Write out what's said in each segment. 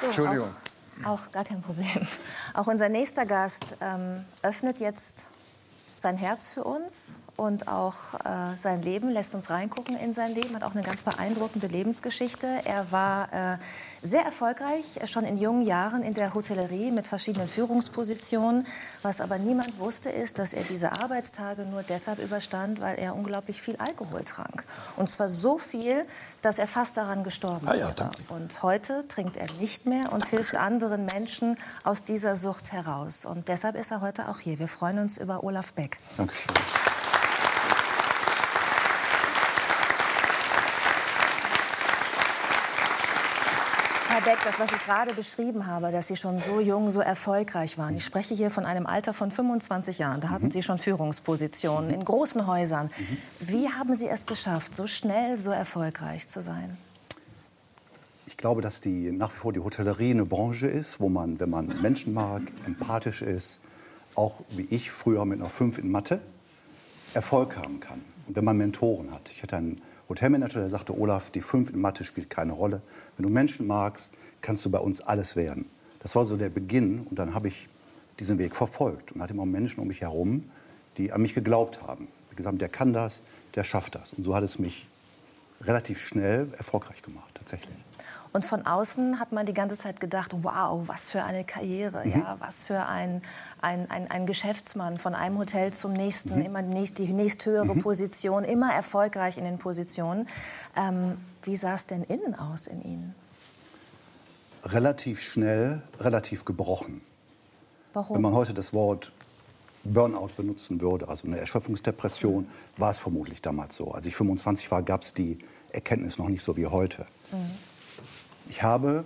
So, Entschuldigung. Auch, auch gar kein Problem. Auch unser nächster Gast ähm, öffnet jetzt sein Herz für uns und auch äh, sein Leben, lässt uns reingucken in sein Leben, hat auch eine ganz beeindruckende Lebensgeschichte. Er war äh, sehr erfolgreich, äh, schon in jungen Jahren in der Hotellerie mit verschiedenen Führungspositionen. Was aber niemand wusste, ist, dass er diese Arbeitstage nur deshalb überstand, weil er unglaublich viel Alkohol trank. Und zwar so viel, dass er fast daran gestorben Ah ja, wäre. Und heute trinkt er nicht mehr und hilft anderen Menschen aus dieser Sucht heraus. Und deshalb ist er heute auch hier. Wir freuen uns über Olaf Beck. Dankeschön. Herr Beck, das, was ich gerade beschrieben habe, dass Sie schon so jung, so erfolgreich waren. Ich spreche hier von einem Alter von 25 Jahren. Da hatten Sie schon Führungspositionen in großen Häusern. Wie haben Sie es geschafft, so schnell, so erfolgreich zu sein? Ich glaube, dass die, nach wie vor die Hotellerie eine Branche ist, wo man, wenn man Menschen mag, empathisch ist, auch wie ich früher mit einer 5 in Mathe, Erfolg haben kann. Und wenn man Mentoren hat. Ich hatte einen Hotelmanager, der sagte, Olaf, die 5 in Mathe spielt keine Rolle. Wenn du Menschen magst, kannst du bei uns alles werden. Das war so der Beginn und dann habe ich diesen Weg verfolgt und hatte immer Menschen um mich herum, die an mich geglaubt haben. Die gesagt haben, der kann das, der schafft das. Und so hat es mich relativ schnell erfolgreich gemacht, tatsächlich. Und von außen hat man die ganze Zeit gedacht, wow, was für eine Karriere, ja, was für ein, ein, ein, ein Geschäftsmann von einem Hotel zum nächsten, immer die, nächst, die nächsthöhere Position, immer erfolgreich in den Positionen. Ähm, wie sah es denn innen aus in Ihnen? Relativ schnell, relativ gebrochen. Warum? Wenn man heute das Wort Burnout benutzen würde, also eine Erschöpfungsdepression, war es vermutlich damals so. Als ich 25 war, gab es die Erkenntnis noch nicht so wie heute. Ich habe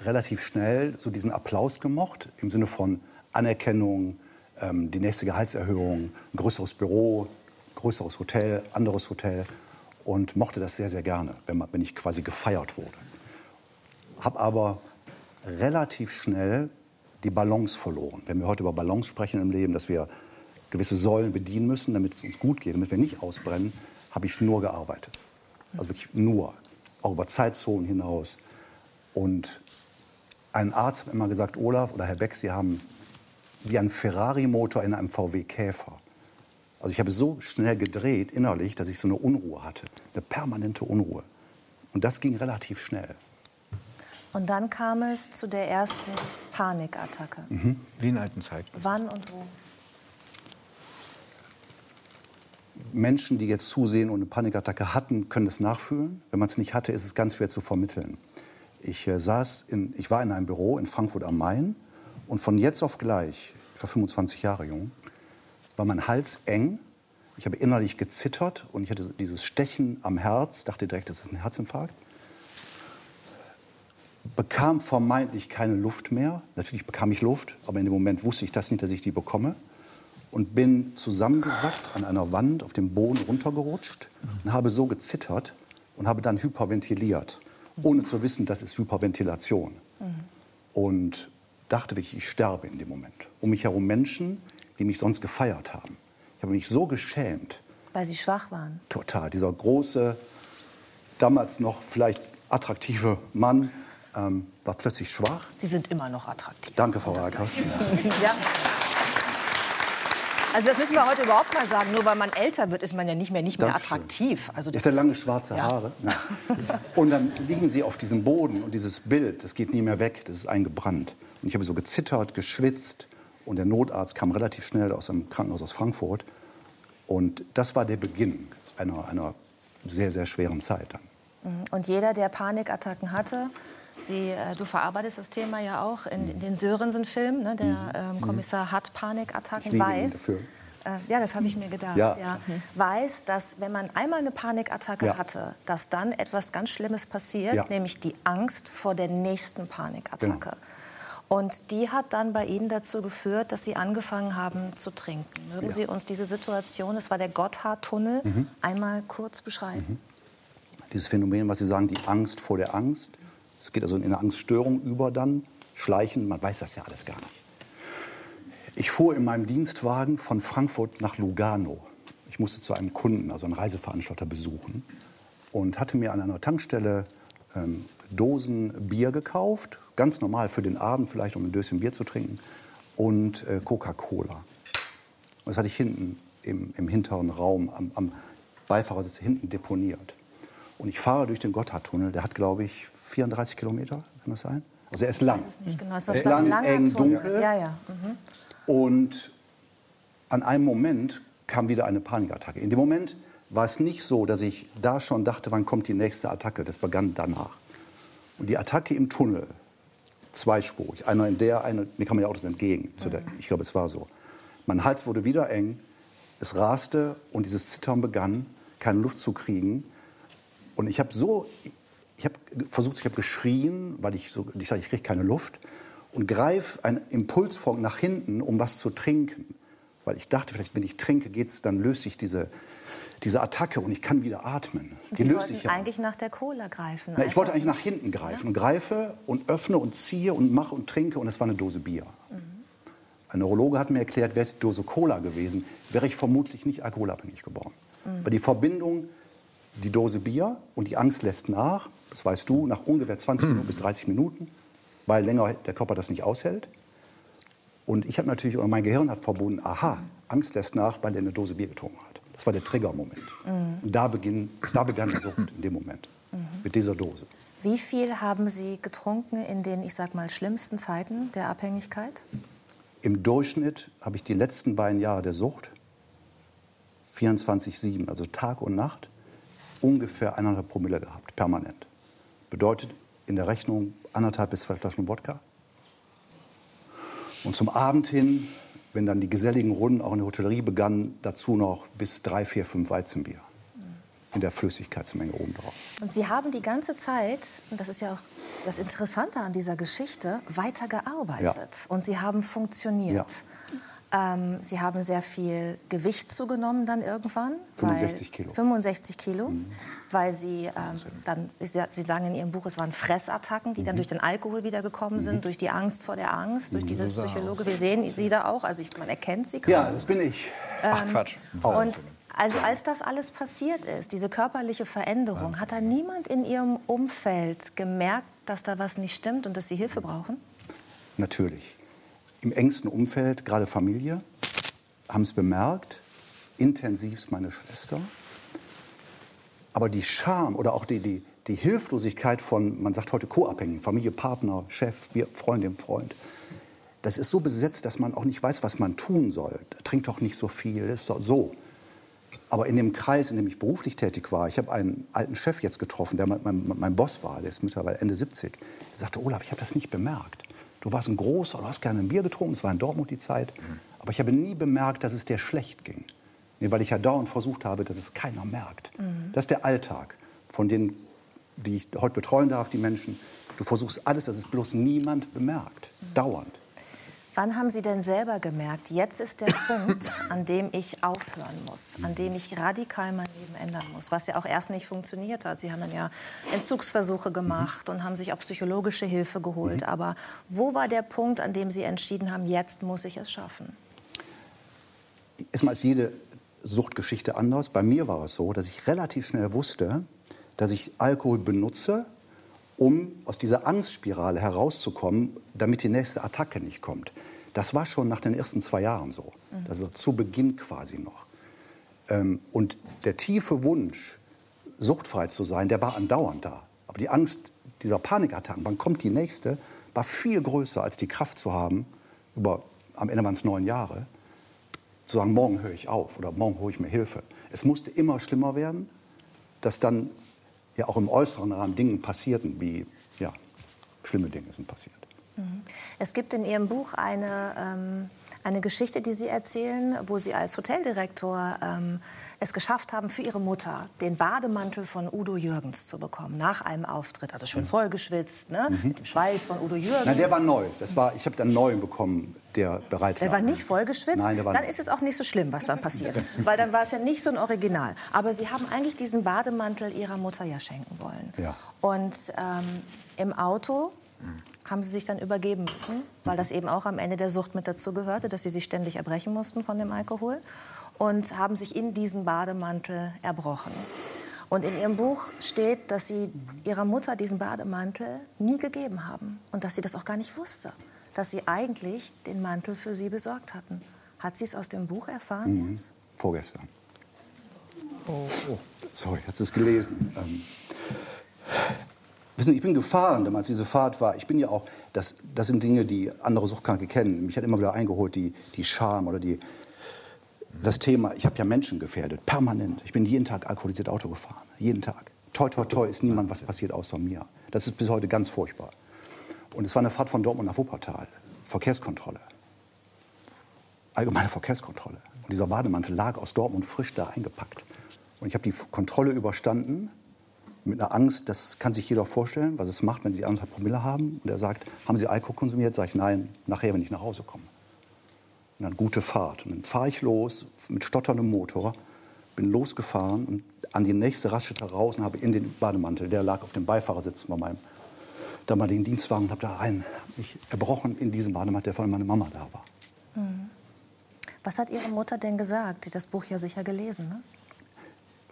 relativ schnell so diesen Applaus gemocht, im Sinne von Anerkennung, ähm, die nächste Gehaltserhöhung, ein größeres Büro, größeres Hotel, anderes Hotel und mochte das sehr, sehr gerne, wenn, man, wenn ich quasi gefeiert wurde. Habe aber relativ schnell die Balance verloren. Wenn wir heute über Balance sprechen im Leben, dass wir gewisse Säulen bedienen müssen, damit es uns gut geht, damit wir nicht ausbrennen, habe ich nur gearbeitet. Also wirklich nur, auch über Zeitzonen hinaus. Und ein Arzt hat immer gesagt, Olaf oder Herr Beck, Sie haben wie ein Ferrari-Motor in einem VW-Käfer. Also ich habe so schnell gedreht innerlich, dass ich so eine Unruhe hatte, eine permanente Unruhe. Und das ging relativ schnell. Und dann kam es zu der ersten Panikattacke. Wie in alten Zeiten. Wann und wo? Menschen, die jetzt zusehen und eine Panikattacke hatten, können das nachfühlen. Wenn man es nicht hatte, ist es ganz schwer zu vermitteln. Ich, äh, saß in, ich war in einem Büro in Frankfurt am Main und von jetzt auf gleich, ich war 25 Jahre jung, war mein Hals eng. Ich habe innerlich gezittert und ich hatte dieses Stechen am Herz, dachte direkt, das ist ein Herzinfarkt. Bekam vermeintlich keine Luft mehr. Natürlich bekam ich Luft, aber in dem Moment wusste ich das nicht, dass ich die bekomme und bin zusammengesackt an einer Wand auf dem Boden runtergerutscht und habe so gezittert und habe dann hyperventiliert, ohne zu wissen, das ist Hyperventilation. Und dachte wirklich, ich sterbe in dem Moment. Um mich herum Menschen, die mich sonst gefeiert haben. Ich habe mich so geschämt, Weil Sie schwach waren. total. Dieser große, damals noch vielleicht attraktive Mann ähm, war plötzlich schwach. Sie sind immer noch attraktiv. Danke, Frau Rakas. Ja. Also das müssen wir heute überhaupt mal sagen. Nur weil man älter wird, ist man ja nicht mehr, nicht mehr Dankeschön. attraktiv. Also Ich das hatte lange schwarze Ja. Haare. Ja. Und dann liegen sie auf diesem Boden und dieses Bild, das geht nie mehr weg, das ist eingebrannt. Und ich habe so gezittert, geschwitzt und der Notarzt kam relativ schnell aus einem Krankenhaus aus Frankfurt. Und das war der Beginn einer, einer sehr, sehr schweren Zeit dann. Und jeder, der Panikattacken hatte, Sie, äh, du verarbeitest das Thema ja auch in, in den Sörensen-Filmen. Ne? Der ähm, Kommissar hat Panikattacken, weiß. Äh, ja, das habe ich mir gedacht. Ja. Ja. Weiß, dass wenn man einmal eine Panikattacke Ja. hatte, dass dann etwas ganz Schlimmes passiert, Ja. nämlich die Angst vor der nächsten Panikattacke. Genau. Und die hat dann bei Ihnen dazu geführt, dass Sie angefangen haben zu trinken. Mögen Ja. Sie uns diese Situation, es war der Gotthardtunnel, einmal kurz beschreiben? Dieses Phänomen, was Sie sagen, die Angst vor der Angst. Es geht also in eine Angststörung über dann, schleichen, man weiß das ja alles gar nicht. Ich fuhr in meinem Dienstwagen von Frankfurt nach Lugano. Ich musste zu einem Kunden, also einen Reiseveranstalter, besuchen und hatte mir an einer Tankstelle ähm, Dosen Bier gekauft, ganz normal für den Abend, vielleicht um ein Döschen Bier zu trinken, und äh, Coca-Cola. Das hatte ich hinten im, im hinteren Raum am, am Beifahrersitz hinten deponiert. Und ich fahre durch den Gotthardtunnel, der hat, glaube ich, 34 Kilometer, kann das sein? Also er ist lang. es nicht genau. Er ist ist ein lang, langer eng, Tunnel. dunkel. Ja, ja. Mhm. Und an einem Moment kam wieder eine Panikattacke. In dem Moment war es nicht so, dass ich da schon dachte, wann kommt die nächste Attacke. Das begann danach. Und die Attacke im Tunnel, zweispurig, einer in der, einer, mir kamen die Autos entgegen. Der, ich glaube, es war so. Mein Hals wurde wieder eng, es raste und dieses Zittern begann, keine Luft zu kriegen. Und ich habe so, ich habe versucht, ich habe geschrien, weil ich so, ich, sag, ich kriege keine Luft und greife einen Impuls vor nach hinten, um was zu trinken, weil ich dachte, vielleicht wenn ich trinke, geht's, dann löse ich diese diese Attacke und ich kann wieder atmen. Die Sie löse wollten ich ja. eigentlich nach der Cola greifen. Na, ich wollte Einfach- eigentlich nach hinten greifen und greife und öffne und ziehe und mache und trinke und es war eine Dose Bier. Ein Neurologe hat mir erklärt, wäre es Dose Cola gewesen, wäre ich vermutlich nicht alkoholabhängig geworden. Weil die Verbindung, die Dose Bier und die Angst lässt nach, das weißt du, nach ungefähr 20 Minuten bis 30 Minuten, weil länger der Körper das nicht aushält. Und ich habe natürlich, oder mein Gehirn hat verbunden, aha, Angst lässt nach, weil er eine Dose Bier getrunken hat. Das war der Triggermoment. Und da, beginn, da begann die Sucht in dem Moment, mit dieser Dose. Wie viel haben Sie getrunken in den, ich sag mal, schlimmsten Zeiten der Abhängigkeit? Im Durchschnitt habe ich die letzten beiden Jahre der Sucht 24-7, also Tag und Nacht, ungefähr eineinhalb Promille gehabt, permanent. Bedeutet in der Rechnung anderthalb bis zwei Flaschen Wodka. Und zum Abend hin, wenn dann die geselligen Runden auch in der Hotellerie begannen, dazu noch bis drei, vier, fünf Weizenbier. In der Flüssigkeitsmenge obendrauf. Und Sie haben die ganze Zeit, und das ist ja auch das Interessante an dieser Geschichte, weitergearbeitet. Und Sie haben funktioniert. Ähm, Sie haben sehr viel Gewicht zugenommen dann irgendwann. 65 weil, Kilo. Mhm. 65 Kilo, weil Sie ähm, dann, Sie sagen in Ihrem Buch, es waren Fressattacken, die dann Mhm. durch den Alkohol wieder gekommen sind, durch die Angst vor der Angst, durch dieses Psychologe. Wir sehen Sie da auch, also ich, man erkennt Sie kaum. Ja, das bin ich. Ach Quatsch. Und also als das alles passiert ist, diese körperliche Veränderung, hat da niemand in Ihrem Umfeld gemerkt, dass da was nicht stimmt und dass Sie Hilfe brauchen? Natürlich. Im engsten Umfeld, gerade Familie, haben es bemerkt, intensivst meine Schwester. Aber die Scham oder auch die, die, die Hilflosigkeit von, man sagt heute Co-Abhängigen, Familie, Partner, Chef, wir, Freundin, Freund, das ist so besetzt, dass man auch nicht weiß, was man tun soll. Trink doch nicht so viel, ist doch so. Aber in dem Kreis, in dem ich beruflich tätig war, ich habe einen alten Chef jetzt getroffen, der mein, mein, mein Boss war, der ist mittlerweile Ende 70. Er sagte, Olaf, ich habe das nicht bemerkt. Du warst ein großer, du hast gerne ein Bier getrunken, es war in Dortmund die Zeit. Aber ich habe nie bemerkt, dass es dir schlecht ging. Nee, weil ich ja dauernd versucht habe, dass es keiner merkt. Das ist der Alltag von denen, die ich heute betreuen darf, die Menschen. Du versuchst alles, dass es bloß niemand bemerkt. Dauernd. Wann haben Sie denn selber gemerkt, jetzt ist der Punkt, an dem ich aufhören muss, an dem ich radikal mein Leben ändern muss, was ja auch erst nicht funktioniert hat. Sie haben dann ja Entzugsversuche gemacht und haben sich auch psychologische Hilfe geholt. Aber wo war der Punkt, an dem Sie entschieden haben, jetzt muss ich es schaffen? Erstmal ist jede Suchtgeschichte anders. Bei mir war es so, dass ich relativ schnell wusste, dass ich Alkohol benutze, um aus dieser Angstspirale herauszukommen, damit die nächste Attacke nicht kommt. Das war schon nach den ersten zwei Jahren so. Also zu Beginn quasi noch. Ähm, und der tiefe Wunsch, suchtfrei zu sein, der war andauernd da. Aber die Angst dieser Panikattacken, wann kommt die nächste, war viel größer als die Kraft zu haben, über, am Ende waren es neun Jahre, zu sagen, morgen höre ich auf oder morgen hole ich mir Hilfe. Es musste immer schlimmer werden, dass dann ja auch im äußeren Rahmen Dinge passierten, wie ja, schlimme Dinge sind passiert. Es gibt in Ihrem Buch eine, ähm, eine Geschichte, die Sie erzählen, wo Sie als Hoteldirektor ähm, es geschafft haben, für Ihre Mutter den Bademantel von Udo Jürgens zu bekommen, nach einem Auftritt. Also schön vollgeschwitzt, ne? mit dem Schweiß von Udo Jürgens. Na, der war neu. Das war, ich habe dann einen neuen bekommen, der bereit war. Der war nicht vollgeschwitzt? Nein, der war dann ist es auch nicht so schlimm, was dann passiert. Weil dann war es ja nicht so ein Original. Aber Sie haben eigentlich diesen Bademantel Ihrer Mutter ja schenken wollen. Ja. Und ähm, im Auto haben Sie sich dann übergeben müssen, weil das eben auch am Ende der Sucht mit dazu gehörte, dass Sie sich ständig erbrechen mussten von dem Alkohol. Und haben sich in diesen Bademantel erbrochen. Und in ihrem Buch steht, dass sie ihrer Mutter diesen Bademantel nie gegeben haben und dass sie das auch gar nicht wusste, dass sie eigentlich den Mantel für sie besorgt hatten. Hat sie es aus dem Buch erfahren Mhm. Vorgestern. Oh. Sorry, hat sie es gelesen. Ähm, wissen ich bin gefahren, damals diese Fahrt war. Ich bin ja auch, das, das sind Dinge, die andere Suchtkranke kennen. Mich hat immer wieder eingeholt, die, die Scham oder die, das Thema, ich habe ja Menschen gefährdet, permanent. Ich bin jeden Tag alkoholisiert Auto gefahren, jeden Tag. Toi, toi, toi, ist niemand was passiert außer mir. Das ist bis heute ganz furchtbar. Und es war eine Fahrt von Dortmund nach Wuppertal, Verkehrskontrolle. Allgemeine Verkehrskontrolle. Und dieser Bademantel lag aus Dortmund frisch da eingepackt. Und ich habe die Kontrolle überstanden mit einer Angst, das kann sich jeder vorstellen, was es macht, wenn Sie anderthalb Promille haben. Und er sagt, haben Sie Alkohol konsumiert? Sag ich, nein, nachher, wenn ich nach Hause komme. Und dann gute Fahrt. Und dann fahre ich los mit stotterndem Motor, bin losgefahren und an die nächste Raststätte raus und habe in den Bademantel, der lag auf dem Beifahrersitz bei meinem damaligen Dienstwagen, und habe da rein, mich erbrochen in diesem Bademantel, der von meiner Mama da war. Was hat Ihre Mutter denn gesagt? Hat das Buch ja sicher gelesen, ne?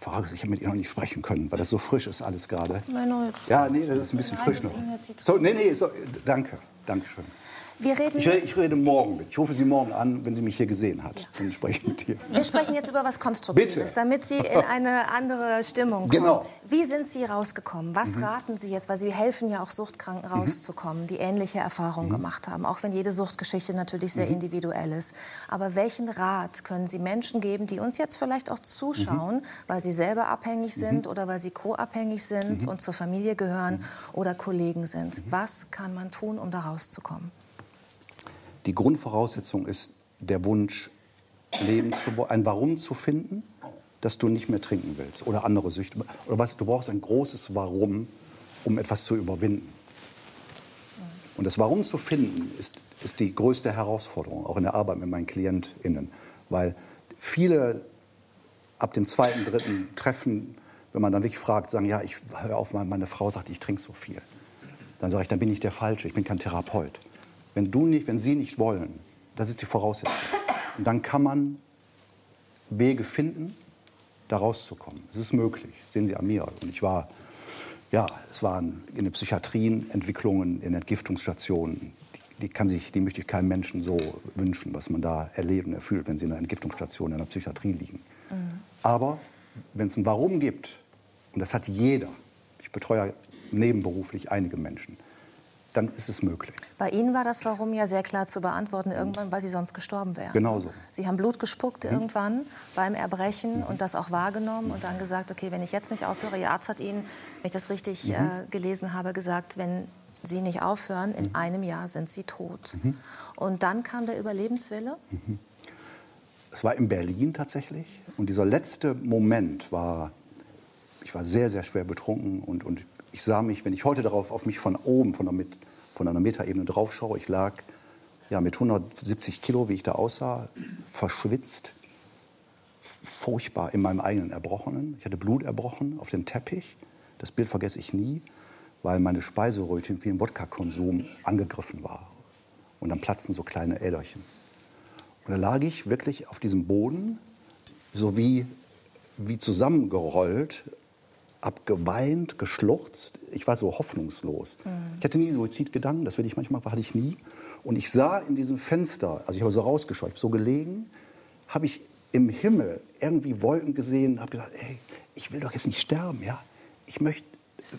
Frage ist, ich habe mit ihr noch nicht sprechen können, weil das so frisch ist alles gerade. Nein, nein, jetzt- Ja, nee, das ist ein bisschen Nein, frisch noch. So, nee, nee, so, danke, danke schön. Wir reden, Ich, rede- ich rede morgen mit. Ich rufe Sie morgen an, wenn sie mich hier gesehen hat. Dann spreche ich mit ihr. wir sprechen jetzt über was Konstruktives, Bitte. damit Sie in eine andere Stimmung kommen. Genau. Wie sind Sie rausgekommen? Was raten Sie jetzt? Weil Sie helfen ja auch Suchtkranken rauszukommen, die ähnliche Erfahrungen gemacht haben. Auch wenn jede Suchtgeschichte natürlich sehr individuell ist. Aber welchen Rat können Sie Menschen geben, die uns jetzt vielleicht auch zuschauen, weil sie selber abhängig sind oder weil sie co-abhängig sind und zur Familie gehören oder Kollegen sind? Was kann man tun, um da rauszukommen? Die Grundvoraussetzung ist der Wunsch, leben zu ein Warum zu finden, dass du nicht mehr trinken willst oder andere Süchte. Oder was, du brauchst ein großes Warum, um etwas zu überwinden. Und das Warum zu finden, ist, ist die größte Herausforderung, auch in der Arbeit mit meinen KlientInnen. Weil viele ab dem zweiten, dritten Treffen, wenn man dann wirklich fragt, sagen, ja, ich höre auf, meine Frau sagt, ich trinke so viel. Dann sage ich, dann bin ich der Falsche, ich bin kein Therapeut. Wenn du nicht, wenn sie nicht wollen, das ist die Voraussetzung. Und dann kann man Wege finden, da rauszukommen. Es ist möglich, sehen Sie an mir. Und ich war, ja, es waren in den Psychiatrien Entwicklungen, in Entgiftungsstationen, die, die, kann sich, die möchte ich keinem Menschen so wünschen, was man da erlebt und erfüllt, wenn sie in einer Entgiftungsstation in einer Psychiatrie liegen. Aber wenn es ein Warum gibt, und das hat jeder, ich betreue nebenberuflich einige Menschen, dann ist es möglich. Bei Ihnen war das Warum ja sehr klar zu beantworten, irgendwann, weil Sie sonst gestorben wären. Genau so. Sie haben Blut gespuckt irgendwann beim Erbrechen und das auch wahrgenommen und dann gesagt, okay, wenn ich jetzt nicht aufhöre, Ihr Arzt hat Ihnen, wenn ich das richtig äh, gelesen habe, gesagt, wenn Sie nicht aufhören, in einem Jahr sind Sie tot. Und dann kam der Überlebenswille. Es war in Berlin tatsächlich. Und dieser letzte Moment war, ich war sehr, sehr schwer betrunken. Und, und ich sah mich, wenn ich heute darauf auf mich von oben, von einer, von einer Metaebene drauf schaue, ich lag ja, mit 170 Kilo, wie ich da aussah, verschwitzt, furchtbar in meinem eigenen Erbrochenen. Ich hatte Blut erbrochen auf dem Teppich. Das Bild vergesse ich nie, weil meine Speiseröhre wie ein Wodka-Konsum angegriffen war. Und dann platzten so kleine Äderchen. Und da lag ich wirklich auf diesem Boden, so wie, wie zusammengerollt, hab geweint, geschluchzt. Ich war so hoffnungslos. Ich hatte nie Suizidgedanken, das will ich manchmal, hatte ich nie. Und ich sah in diesem Fenster, also ich habe so rausgeschaut, ich hab so gelegen, habe ich im Himmel irgendwie Wolken gesehen, habe gesagt, ey, ich will doch jetzt nicht sterben, ja. Ich möchte,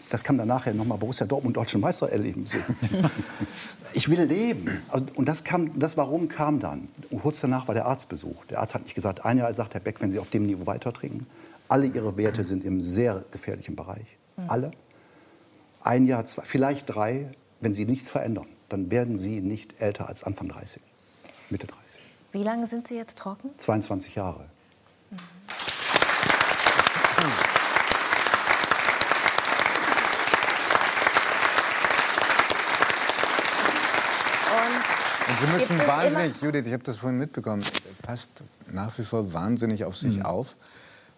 das kann dann nachher nochmal Borussia Dortmund Deutschen Meister erleben sehen. ich will leben. Also, und das kam, das Warum kam dann. Und kurz danach war der Arztbesuch. Der Arzt hat nicht gesagt, ein Jahr sagt Herr Beck, wenn Sie auf dem Niveau weiter trinken, alle Ihre Werte sind im sehr gefährlichen Bereich. Alle. Ein Jahr, zwei, vielleicht drei, wenn Sie nichts verändern, dann werden Sie nicht älter als Anfang 30, Mitte 30. Wie lange sind Sie jetzt trocken? 22 Jahre. Und Und Sie müssen wahnsinnig, Judith, ich habe das vorhin mitbekommen, passt nach wie vor wahnsinnig auf sich auf.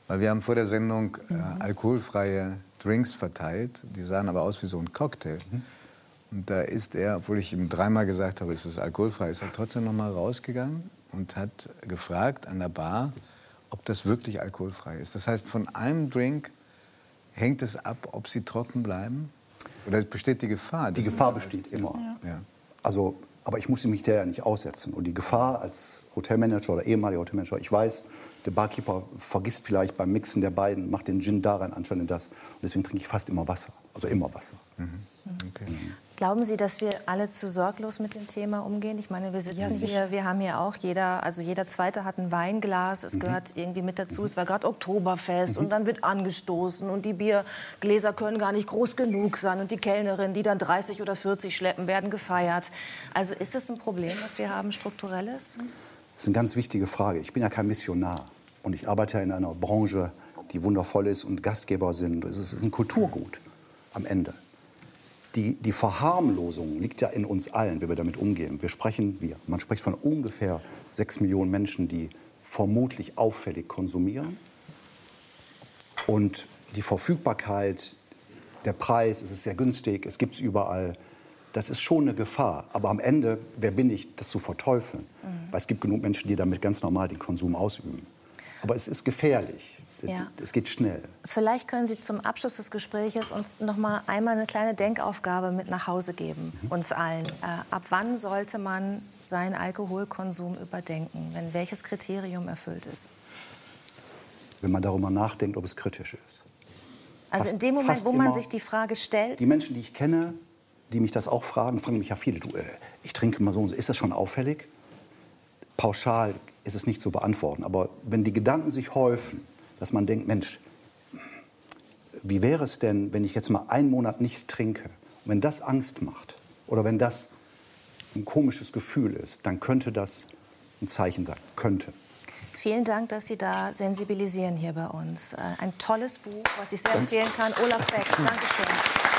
Weil wir haben vor der Sendung äh, alkoholfreie Drinks verteilt. Die sahen aber aus wie so ein Cocktail. Und da ist er, obwohl ich ihm dreimal gesagt habe, ist es alkoholfrei, ist er trotzdem noch mal rausgegangen und hat gefragt an der Bar, ob das wirklich alkoholfrei ist. Das heißt, von einem Drink Hängt es ab, ob sie trocken bleiben? Oder besteht die Gefahr? Die Gefahr besteht immer. Ja. Also, aber ich muss mich der ja nicht aussetzen. Und die Gefahr als Hotelmanager oder ehemaliger Hotelmanager, ich weiß, der Barkeeper vergisst vielleicht beim Mixen der beiden, macht den Gin da rein, anstatt in das. Und deswegen trinke ich fast immer Wasser. Also immer Wasser. Okay. Glauben Sie, dass wir alle zu sorglos mit dem Thema umgehen? Ich meine, wir sitzen hier, wir haben hier auch jeder, also jeder Zweite hat ein Weinglas. Es gehört irgendwie mit dazu. Es war gerade Oktoberfest und dann wird angestoßen und die Biergläser können gar nicht groß genug sein und die Kellnerin, die dann 30 oder 40 schleppen, werden gefeiert. Also ist es ein Problem, was wir haben, strukturelles? Das ist eine ganz wichtige Frage. Ich bin ja kein Missionar und ich arbeite ja in einer Branche, die wundervoll ist und Gastgeber sind. Es ist ein Kulturgut am Ende. Die, die Verharmlosung liegt ja in uns allen, wie wir damit umgehen. Wir sprechen, wir, man spricht von ungefähr sechs Millionen Menschen, die vermutlich auffällig konsumieren. Und die Verfügbarkeit, der Preis, es ist sehr günstig, es gibt es überall. Das ist schon eine Gefahr. Aber am Ende, wer bin ich, das zu verteufeln? Weil es gibt genug Menschen, die damit ganz normal den Konsum ausüben. Aber es ist gefährlich. Ja. Es geht schnell. Vielleicht können Sie zum Abschluss des Gesprächs uns noch mal einmal eine kleine Denkaufgabe mit nach Hause geben, uns allen. Äh, ab wann sollte man seinen Alkoholkonsum überdenken, wenn welches Kriterium erfüllt ist? Wenn man darüber nachdenkt, ob es kritisch ist. Also Fast- in dem Moment, wo man sich die Frage stellt, Die Menschen, die ich kenne, die mich das auch fragen, fragen mich ja viele, du, äh, ich trinke mal so und so, ist das schon auffällig? Pauschal ist es nicht zu beantworten, aber wenn die Gedanken sich häufen, dass man denkt, Mensch, wie wäre es denn, wenn ich jetzt mal einen Monat nicht trinke? Und wenn das Angst macht oder wenn das ein komisches Gefühl ist, dann könnte das ein Zeichen sein. Könnte. vielen Dank, dass Sie da sensibilisieren hier bei uns. Äh, Ein tolles Buch, was ich sehr empfehlen kann. Olaf Beck, Dankeschön.